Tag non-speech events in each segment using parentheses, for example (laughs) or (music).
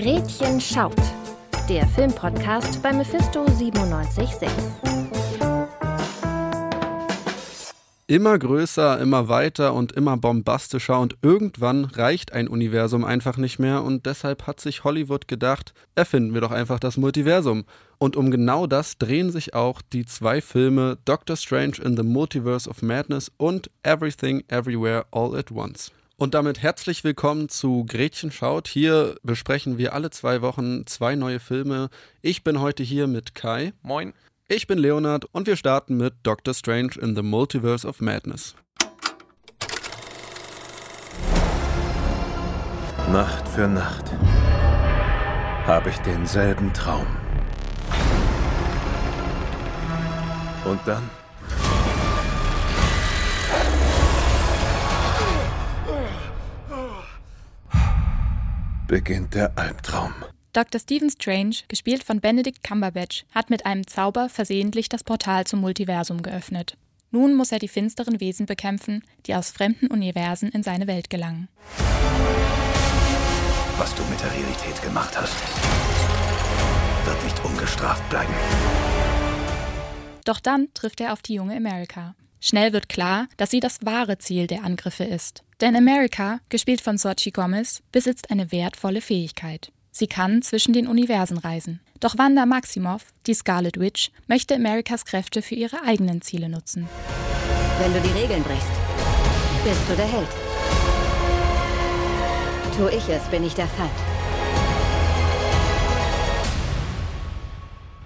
Gretchen schaut. Der Filmpodcast bei Mephisto 976. Immer größer, immer weiter und immer bombastischer und irgendwann reicht ein Universum einfach nicht mehr und deshalb hat sich Hollywood gedacht, erfinden wir doch einfach das Multiversum. Und um genau das drehen sich auch die zwei Filme Doctor Strange in the Multiverse of Madness und Everything Everywhere All at Once. Und damit herzlich willkommen zu Gretchen schaut. Hier besprechen wir alle zwei Wochen zwei neue Filme. Ich bin heute hier mit Kai. Moin. Ich bin Leonard und wir starten mit Doctor Strange in the Multiverse of Madness. Nacht für Nacht habe ich denselben Traum. Und dann beginnt der Albtraum. Dr. Stephen Strange, gespielt von Benedict Cumberbatch, hat mit einem Zauber versehentlich das Portal zum Multiversum geöffnet. Nun muss er die finsteren Wesen bekämpfen, die aus fremden Universen in seine Welt gelangen. Was du mit der Realität gemacht hast, wird nicht ungestraft bleiben. Doch dann trifft er auf die junge America. Schnell wird klar, dass sie das wahre Ziel der Angriffe ist. Denn America, gespielt von Sochi Gomez, besitzt eine wertvolle Fähigkeit. Sie kann zwischen den Universen reisen. Doch Wanda Maximoff, die Scarlet Witch, möchte Americas Kräfte für ihre eigenen Ziele nutzen. Wenn du die Regeln brichst, bist du der Held. Tu ich es, bin ich der Feind.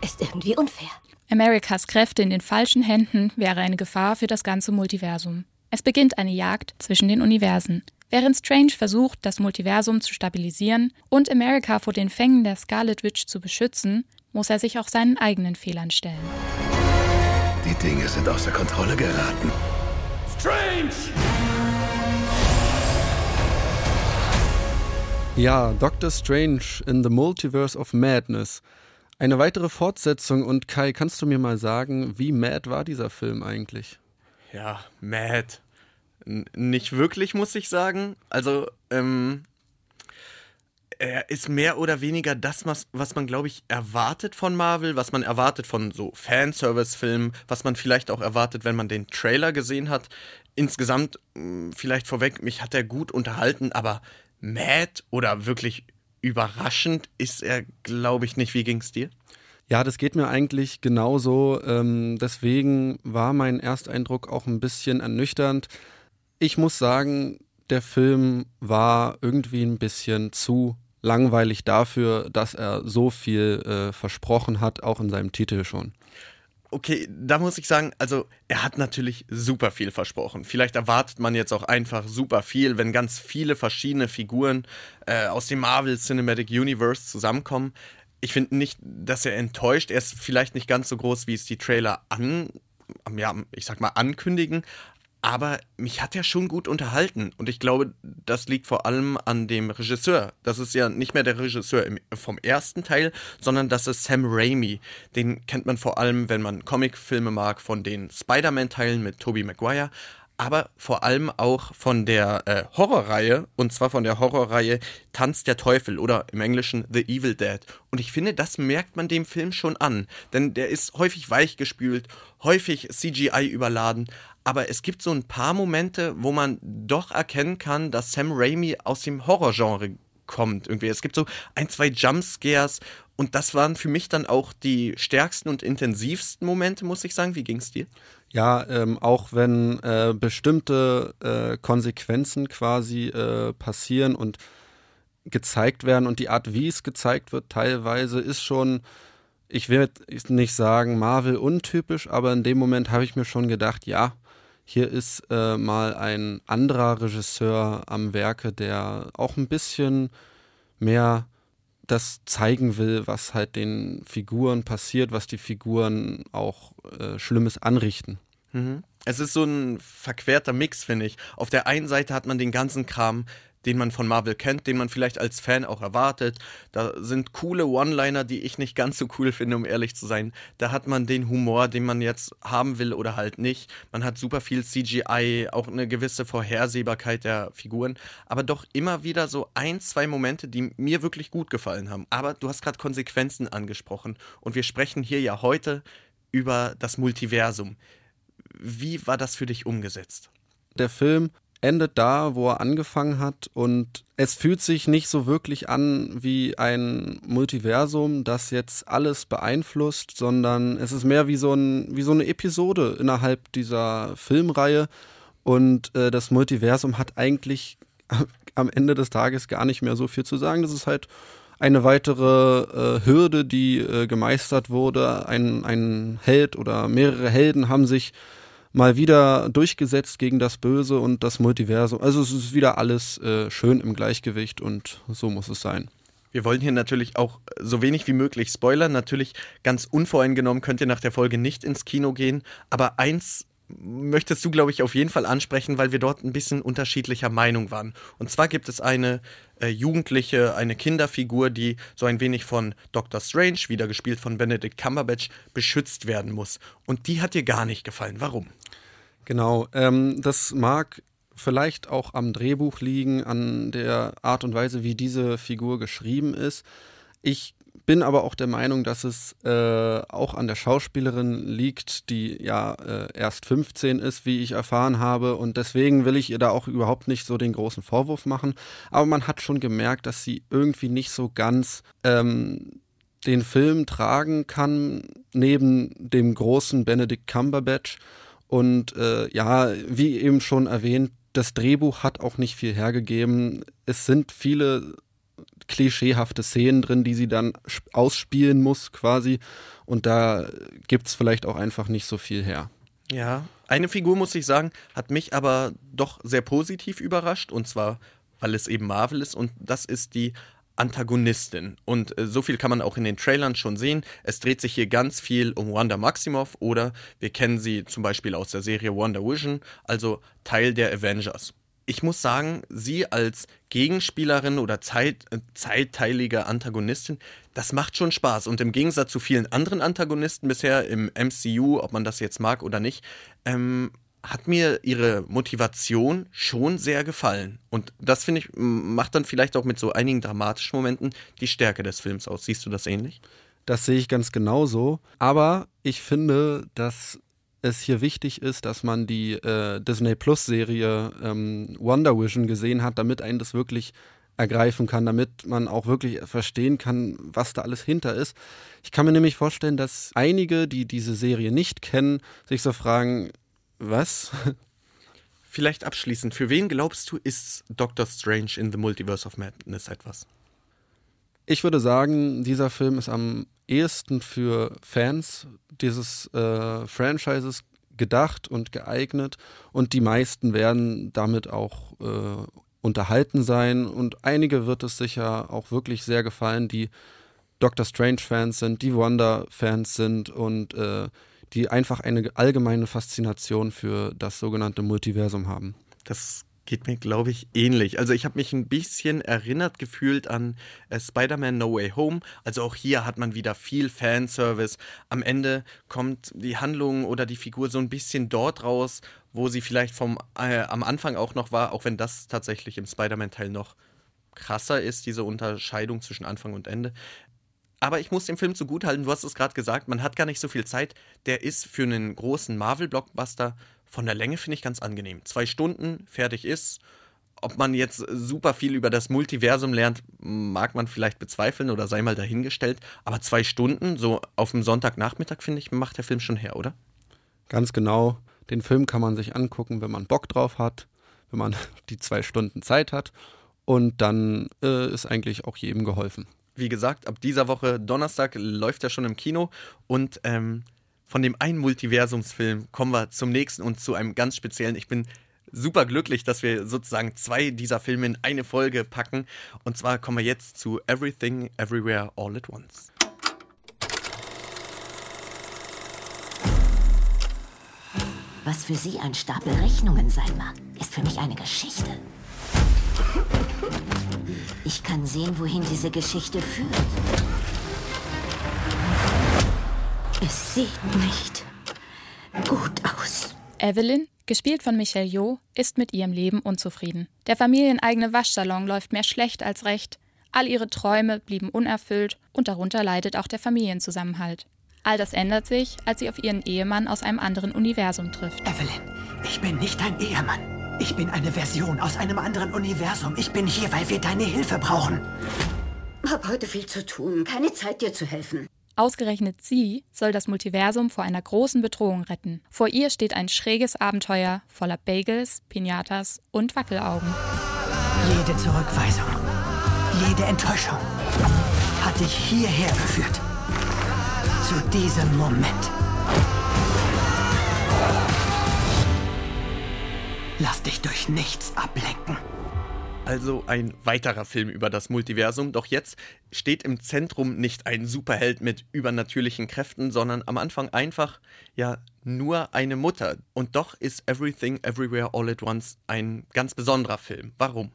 Ist irgendwie unfair. Americas Kräfte in den falschen Händen wäre eine Gefahr für das ganze Multiversum. Es beginnt eine Jagd zwischen den Universen. Während Strange versucht, das Multiversum zu stabilisieren und America vor den Fängen der Scarlet Witch zu beschützen, muss er sich auch seinen eigenen Fehlern stellen. Die Dinge sind außer Kontrolle geraten. Strange! Ja, Doctor Strange in the Multiverse of Madness. Eine weitere Fortsetzung und Kai, kannst du mir mal sagen, wie mad war dieser Film eigentlich? Ja, mad. N nicht wirklich, muss ich sagen. Also, ähm, er ist mehr oder weniger das, was, was man, glaube ich, erwartet von Marvel, was man erwartet von so Fanservice-Filmen, was man vielleicht auch erwartet, wenn man den Trailer gesehen hat. Insgesamt, vielleicht vorweg, mich hat er gut unterhalten, aber mad oder wirklich überraschend ist er, glaube ich, nicht. Wie ging es dir? Ja, das geht mir eigentlich genauso. Ähm, deswegen war mein Ersteindruck auch ein bisschen ernüchternd. Ich muss sagen, der Film war irgendwie ein bisschen zu langweilig dafür, dass er so viel äh, versprochen hat, auch in seinem Titel schon. Okay, da muss ich sagen, also er hat natürlich super viel versprochen. Vielleicht erwartet man jetzt auch einfach super viel, wenn ganz viele verschiedene Figuren äh, aus dem Marvel Cinematic Universe zusammenkommen ich finde nicht, dass er enttäuscht. Er ist vielleicht nicht ganz so groß, wie es die Trailer an, ja, ich sag mal, ankündigen. Aber mich hat er schon gut unterhalten. Und ich glaube, das liegt vor allem an dem Regisseur. Das ist ja nicht mehr der Regisseur im, vom ersten Teil, sondern das ist Sam Raimi. Den kennt man vor allem, wenn man Comicfilme mag, von den Spider-Man-Teilen mit Tobey Maguire aber vor allem auch von der äh, Horrorreihe, und zwar von der Horrorreihe Tanz der Teufel oder im Englischen The Evil Dead. Und ich finde, das merkt man dem Film schon an, denn der ist häufig weichgespült, häufig CGI überladen, aber es gibt so ein paar Momente, wo man doch erkennen kann, dass Sam Raimi aus dem Horrorgenre kommt irgendwie. Es gibt so ein, zwei Jumpscares und das waren für mich dann auch die stärksten und intensivsten Momente, muss ich sagen. Wie ging es dir? Ja, ähm, auch wenn äh, bestimmte äh, Konsequenzen quasi äh, passieren und gezeigt werden und die Art, wie es gezeigt wird, teilweise ist schon, ich will nicht sagen Marvel untypisch, aber in dem Moment habe ich mir schon gedacht, ja, hier ist äh, mal ein anderer Regisseur am Werke, der auch ein bisschen mehr das zeigen will, was halt den Figuren passiert, was die Figuren auch äh, Schlimmes anrichten. Mhm. Es ist so ein verquerter Mix, finde ich. Auf der einen Seite hat man den ganzen Kram, den man von Marvel kennt, den man vielleicht als Fan auch erwartet. Da sind coole One-Liner, die ich nicht ganz so cool finde, um ehrlich zu sein. Da hat man den Humor, den man jetzt haben will oder halt nicht. Man hat super viel CGI, auch eine gewisse Vorhersehbarkeit der Figuren, aber doch immer wieder so ein, zwei Momente, die mir wirklich gut gefallen haben. Aber du hast gerade Konsequenzen angesprochen und wir sprechen hier ja heute über das Multiversum. Wie war das für dich umgesetzt? Der Film endet da, wo er angefangen hat und es fühlt sich nicht so wirklich an wie ein Multiversum, das jetzt alles beeinflusst, sondern es ist mehr wie so, ein, wie so eine Episode innerhalb dieser Filmreihe und äh, das Multiversum hat eigentlich (laughs) am Ende des Tages gar nicht mehr so viel zu sagen. Das ist halt eine weitere äh, Hürde, die äh, gemeistert wurde. Ein, ein Held oder mehrere Helden haben sich mal wieder durchgesetzt gegen das Böse und das Multiversum. Also es ist wieder alles äh, schön im Gleichgewicht und so muss es sein. Wir wollen hier natürlich auch so wenig wie möglich spoilern. Natürlich ganz unvoreingenommen könnt ihr nach der Folge nicht ins Kino gehen. Aber eins möchtest du, glaube ich, auf jeden Fall ansprechen, weil wir dort ein bisschen unterschiedlicher Meinung waren. Und zwar gibt es eine äh, Jugendliche, eine Kinderfigur, die so ein wenig von Doctor Strange, wieder gespielt von Benedict Cumberbatch, beschützt werden muss. Und die hat dir gar nicht gefallen. Warum? Genau, ähm, das mag vielleicht auch am Drehbuch liegen, an der Art und Weise, wie diese Figur geschrieben ist. Ich bin aber auch der Meinung, dass es äh, auch an der Schauspielerin liegt, die ja äh, erst 15 ist, wie ich erfahren habe. Und deswegen will ich ihr da auch überhaupt nicht so den großen Vorwurf machen. Aber man hat schon gemerkt, dass sie irgendwie nicht so ganz ähm, den Film tragen kann, neben dem großen Benedict Cumberbatch. Und äh, ja, wie eben schon erwähnt, das Drehbuch hat auch nicht viel hergegeben. Es sind viele klischeehafte Szenen drin, die sie dann ausspielen muss quasi. Und da gibt es vielleicht auch einfach nicht so viel her. Ja, eine Figur, muss ich sagen, hat mich aber doch sehr positiv überrascht. Und zwar, weil es eben Marvel ist. Und das ist die Antagonistin. Und äh, so viel kann man auch in den Trailern schon sehen. Es dreht sich hier ganz viel um Wanda Maximoff oder wir kennen sie zum Beispiel aus der Serie Wonder Vision, also Teil der Avengers ich muss sagen, sie als Gegenspielerin oder Zeit, äh, zeitteilige Antagonistin, das macht schon Spaß. Und im Gegensatz zu vielen anderen Antagonisten bisher im MCU, ob man das jetzt mag oder nicht, ähm, hat mir ihre Motivation schon sehr gefallen. Und das finde ich, macht dann vielleicht auch mit so einigen dramatischen Momenten die Stärke des Films aus. Siehst du das ähnlich? Das sehe ich ganz genauso. Aber ich finde, dass es hier wichtig ist, dass man die äh, Disney Plus Serie ähm, Wonder Vision gesehen hat, damit einen das wirklich ergreifen kann, damit man auch wirklich verstehen kann, was da alles hinter ist. Ich kann mir nämlich vorstellen, dass einige, die diese Serie nicht kennen, sich so fragen, was? Vielleicht abschließend, für wen glaubst du, ist Doctor Strange in the Multiverse of Madness etwas? Ich würde sagen, dieser Film ist am ehesten für Fans dieses äh, Franchises gedacht und geeignet und die meisten werden damit auch äh, unterhalten sein und einige wird es sicher auch wirklich sehr gefallen, die Doctor Strange-Fans sind, die Wonder-Fans sind und äh, die einfach eine allgemeine Faszination für das sogenannte Multiversum haben. Das Geht mir, glaube ich, ähnlich. Also ich habe mich ein bisschen erinnert gefühlt an äh, Spider-Man No Way Home. Also auch hier hat man wieder viel Fanservice. Am Ende kommt die Handlung oder die Figur so ein bisschen dort raus, wo sie vielleicht vom äh, am Anfang auch noch war, auch wenn das tatsächlich im Spider-Man-Teil noch krasser ist, diese Unterscheidung zwischen Anfang und Ende. Aber ich muss dem Film zugutehalten, du hast es gerade gesagt, man hat gar nicht so viel Zeit. Der ist für einen großen Marvel-Blockbuster von der Länge finde ich ganz angenehm. Zwei Stunden, fertig ist. Ob man jetzt super viel über das Multiversum lernt, mag man vielleicht bezweifeln oder sei mal dahingestellt. Aber zwei Stunden, so auf dem Sonntagnachmittag, finde ich, macht der Film schon her, oder? Ganz genau. Den Film kann man sich angucken, wenn man Bock drauf hat, wenn man (laughs) die zwei Stunden Zeit hat. Und dann äh, ist eigentlich auch jedem geholfen. Wie gesagt, ab dieser Woche Donnerstag läuft er schon im Kino und ähm, von dem einen Multiversumsfilm kommen wir zum nächsten und zu einem ganz speziellen. Ich bin super glücklich, dass wir sozusagen zwei dieser Filme in eine Folge packen. Und zwar kommen wir jetzt zu Everything, Everywhere, All at Once. Was für Sie ein Stapel Rechnungen sein mag, ist für mich eine Geschichte. Ich kann sehen, wohin diese Geschichte führt. Es sieht nicht gut aus. Evelyn, gespielt von Michelle Yeoh, ist mit ihrem Leben unzufrieden. Der familieneigene Waschsalon läuft mehr schlecht als recht. All ihre Träume blieben unerfüllt und darunter leidet auch der Familienzusammenhalt. All das ändert sich, als sie auf ihren Ehemann aus einem anderen Universum trifft. Evelyn, ich bin nicht dein Ehemann. Ich bin eine Version aus einem anderen Universum. Ich bin hier, weil wir deine Hilfe brauchen. Hab heute viel zu tun. Keine Zeit, dir zu helfen. Ausgerechnet sie soll das Multiversum vor einer großen Bedrohung retten. Vor ihr steht ein schräges Abenteuer voller Bagels, Pinatas und Wackelaugen. Jede Zurückweisung, jede Enttäuschung hat dich hierher geführt. Zu diesem Moment. Lass dich durch nichts ablenken. Also ein weiterer Film über das Multiversum. Doch jetzt steht im Zentrum nicht ein Superheld mit übernatürlichen Kräften, sondern am Anfang einfach, ja, nur eine Mutter. Und doch ist Everything Everywhere All at Once ein ganz besonderer Film. Warum?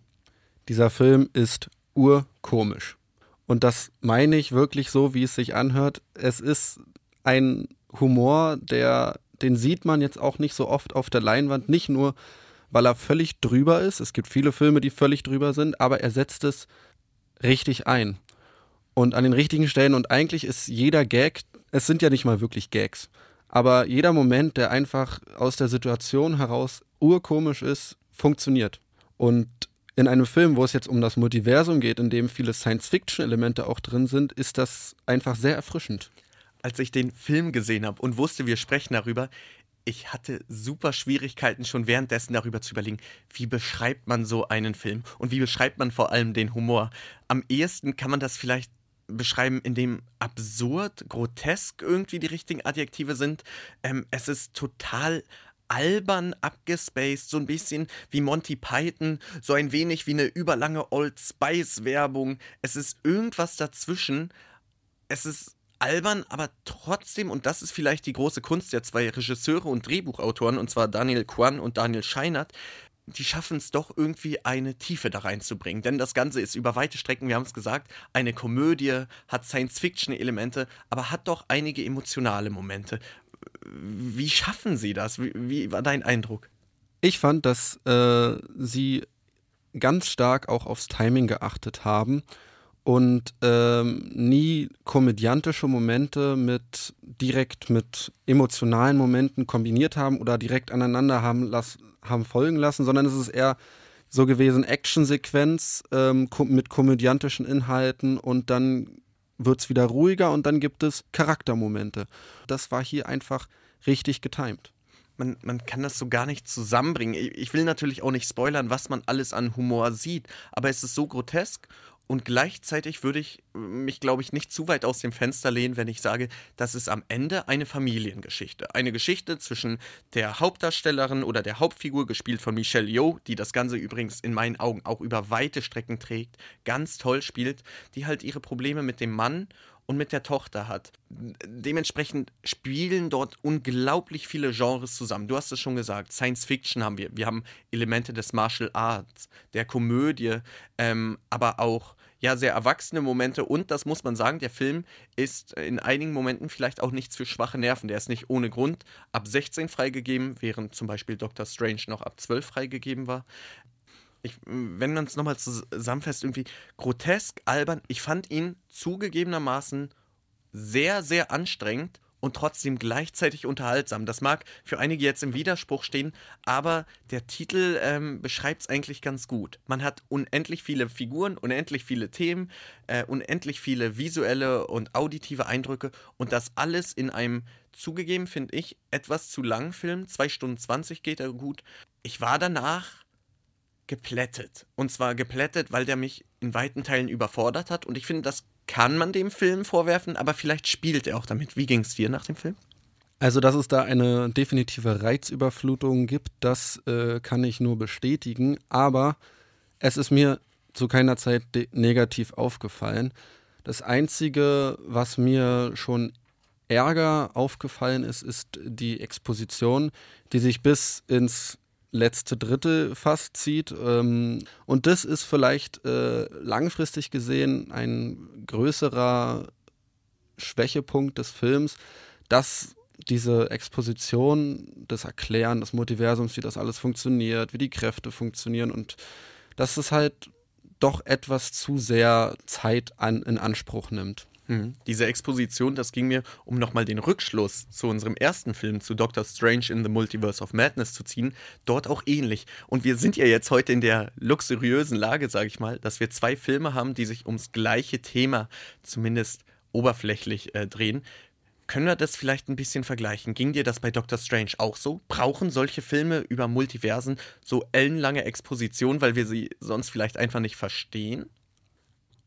Dieser Film ist urkomisch. Und das meine ich wirklich so, wie es sich anhört. Es ist ein Humor, der, den sieht man jetzt auch nicht so oft auf der Leinwand, nicht nur weil er völlig drüber ist. Es gibt viele Filme, die völlig drüber sind, aber er setzt es richtig ein. Und an den richtigen Stellen. Und eigentlich ist jeder Gag, es sind ja nicht mal wirklich Gags, aber jeder Moment, der einfach aus der Situation heraus urkomisch ist, funktioniert. Und in einem Film, wo es jetzt um das Multiversum geht, in dem viele Science-Fiction-Elemente auch drin sind, ist das einfach sehr erfrischend. Als ich den Film gesehen habe und wusste, wir sprechen darüber, ich hatte super Schwierigkeiten schon währenddessen darüber zu überlegen, wie beschreibt man so einen Film und wie beschreibt man vor allem den Humor. Am ehesten kann man das vielleicht beschreiben, indem absurd, grotesk irgendwie die richtigen Adjektive sind. Ähm, es ist total albern abgespaced, so ein bisschen wie Monty Python, so ein wenig wie eine überlange Old Spice Werbung. Es ist irgendwas dazwischen. Es ist albern, aber trotzdem, und das ist vielleicht die große Kunst der zwei Regisseure und Drehbuchautoren, und zwar Daniel Kwan und Daniel Scheinert, die schaffen es doch irgendwie eine Tiefe da reinzubringen. Denn das Ganze ist über weite Strecken, wir haben es gesagt, eine Komödie, hat Science-Fiction-Elemente, aber hat doch einige emotionale Momente. Wie schaffen sie das? Wie, wie war dein Eindruck? Ich fand, dass äh, sie ganz stark auch aufs Timing geachtet haben und ähm, nie komödiantische Momente mit direkt mit emotionalen Momenten kombiniert haben oder direkt aneinander haben, las, haben folgen lassen, sondern es ist eher so gewesen, Actionsequenz ähm, mit komödiantischen Inhalten und dann wird es wieder ruhiger und dann gibt es Charaktermomente. Das war hier einfach richtig getimt. Man, man, kann das so gar nicht zusammenbringen. Ich will natürlich auch nicht spoilern, was man alles an Humor sieht, aber es ist so grotesk und gleichzeitig würde ich mich, glaube ich, nicht zu weit aus dem Fenster lehnen, wenn ich sage, das ist am Ende eine Familiengeschichte. Eine Geschichte zwischen der Hauptdarstellerin oder der Hauptfigur, gespielt von Michelle Yeoh, die das Ganze übrigens in meinen Augen auch über weite Strecken trägt, ganz toll spielt, die halt ihre Probleme mit dem Mann und mit der Tochter hat. Dementsprechend spielen dort unglaublich viele Genres zusammen. Du hast es schon gesagt, Science Fiction haben wir. Wir haben Elemente des Martial Arts, der Komödie, ähm, aber auch ja, sehr erwachsene Momente und das muss man sagen, der Film ist in einigen Momenten vielleicht auch nichts für schwache Nerven. Der ist nicht ohne Grund ab 16 freigegeben, während zum Beispiel Doctor Strange noch ab 12 freigegeben war. Ich, wenn man es nochmal zusammenfasst, irgendwie grotesk, albern. Ich fand ihn zugegebenermaßen sehr, sehr anstrengend und trotzdem gleichzeitig unterhaltsam. Das mag für einige jetzt im Widerspruch stehen, aber der Titel ähm, beschreibt es eigentlich ganz gut. Man hat unendlich viele Figuren, unendlich viele Themen, äh, unendlich viele visuelle und auditive Eindrücke und das alles in einem zugegeben, finde ich, etwas zu langen Film. Zwei Stunden 20 geht er gut. Ich war danach geplättet. Und zwar geplättet, weil der mich in weiten Teilen überfordert hat. Und ich finde, das kann man dem Film vorwerfen, aber vielleicht spielt er auch damit. Wie ging es dir nach dem Film? Also, dass es da eine definitive Reizüberflutung gibt, das äh, kann ich nur bestätigen. Aber es ist mir zu keiner Zeit negativ aufgefallen. Das Einzige, was mir schon Ärger aufgefallen ist, ist die Exposition, die sich bis ins letzte Drittel fast zieht. Ähm, und das ist vielleicht äh, langfristig gesehen ein größerer Schwächepunkt des Films, dass diese Exposition, das Erklären des Multiversums, wie das alles funktioniert, wie die Kräfte funktionieren und dass es halt doch etwas zu sehr Zeit an, in Anspruch nimmt. Mhm. Diese Exposition, das ging mir, um nochmal den Rückschluss zu unserem ersten Film, zu Doctor Strange in the Multiverse of Madness zu ziehen, dort auch ähnlich. Und wir sind ja jetzt heute in der luxuriösen Lage, sage ich mal, dass wir zwei Filme haben, die sich ums gleiche Thema zumindest oberflächlich äh, drehen. Können wir das vielleicht ein bisschen vergleichen? Ging dir das bei Doctor Strange auch so? Brauchen solche Filme über Multiversen so ellenlange Exposition, weil wir sie sonst vielleicht einfach nicht verstehen?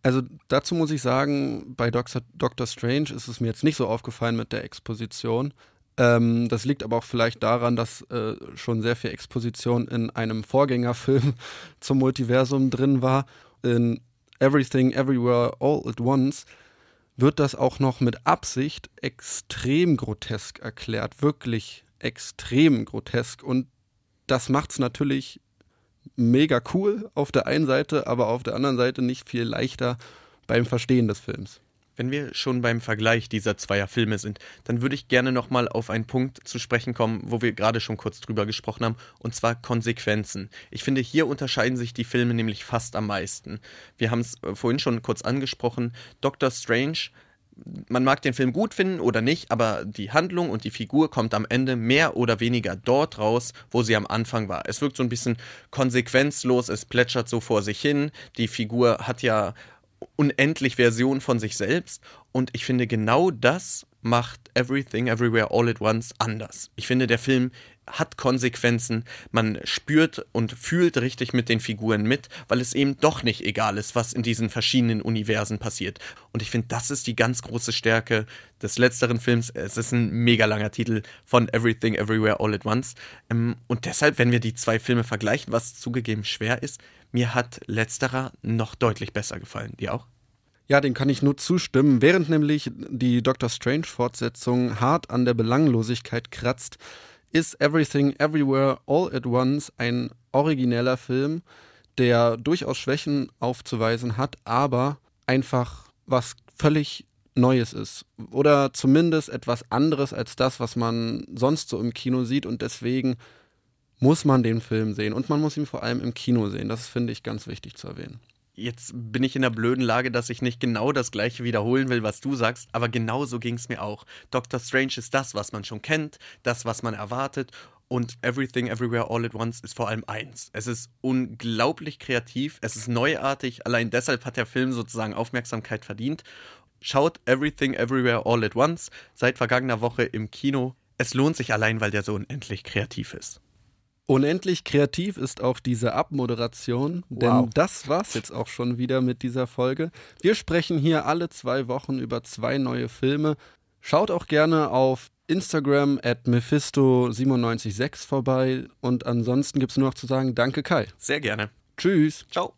Also dazu muss ich sagen, bei Doctor, Doctor Strange ist es mir jetzt nicht so aufgefallen mit der Exposition. Ähm, das liegt aber auch vielleicht daran, dass äh, schon sehr viel Exposition in einem Vorgängerfilm (laughs) zum Multiversum drin war. In Everything, Everywhere, All at Once wird das auch noch mit Absicht extrem grotesk erklärt. Wirklich extrem grotesk. Und das macht es natürlich mega cool auf der einen Seite, aber auf der anderen Seite nicht viel leichter beim Verstehen des Films. Wenn wir schon beim Vergleich dieser zweier Filme sind, dann würde ich gerne nochmal auf einen Punkt zu sprechen kommen, wo wir gerade schon kurz drüber gesprochen haben, und zwar Konsequenzen. Ich finde, hier unterscheiden sich die Filme nämlich fast am meisten. Wir haben es äh, vorhin schon kurz angesprochen. Doctor Strange man mag den Film gut finden oder nicht, aber die Handlung und die Figur kommt am Ende mehr oder weniger dort raus, wo sie am Anfang war. Es wirkt so ein bisschen konsequenzlos, es plätschert so vor sich hin. Die Figur hat ja unendlich Versionen von sich selbst und ich finde genau das macht Everything Everywhere All at Once anders. Ich finde, der Film hat Konsequenzen, man spürt und fühlt richtig mit den Figuren mit, weil es eben doch nicht egal ist, was in diesen verschiedenen Universen passiert. Und ich finde, das ist die ganz große Stärke des letzteren Films. Es ist ein mega langer Titel von Everything Everywhere All at Once. Ähm, und deshalb, wenn wir die zwei Filme vergleichen, was zugegeben schwer ist, mir hat letzterer noch deutlich besser gefallen. Dir auch? Ja, den kann ich nur zustimmen. Während nämlich die Doctor Strange-Fortsetzung hart an der Belanglosigkeit kratzt, ist Everything Everywhere All at Once ein origineller Film, der durchaus Schwächen aufzuweisen hat, aber einfach was völlig Neues ist. Oder zumindest etwas anderes als das, was man sonst so im Kino sieht. Und deswegen muss man den Film sehen. Und man muss ihn vor allem im Kino sehen. Das finde ich ganz wichtig zu erwähnen jetzt bin ich in der blöden Lage, dass ich nicht genau das gleiche wiederholen will, was du sagst, aber genau so ging es mir auch. Doctor Strange ist das, was man schon kennt, das, was man erwartet und Everything Everywhere All at Once ist vor allem eins. Es ist unglaublich kreativ, es ist neuartig, allein deshalb hat der Film sozusagen Aufmerksamkeit verdient. Schaut Everything Everywhere All at Once seit vergangener Woche im Kino. Es lohnt sich allein, weil der so unendlich kreativ ist. Unendlich kreativ ist auch diese Abmoderation, denn wow. das war's jetzt auch schon wieder mit dieser Folge. Wir sprechen hier alle zwei Wochen über zwei neue Filme. Schaut auch gerne auf Instagram at Mephisto976 vorbei und ansonsten gibt es nur noch zu sagen, danke Kai. Sehr gerne. Tschüss. Ciao.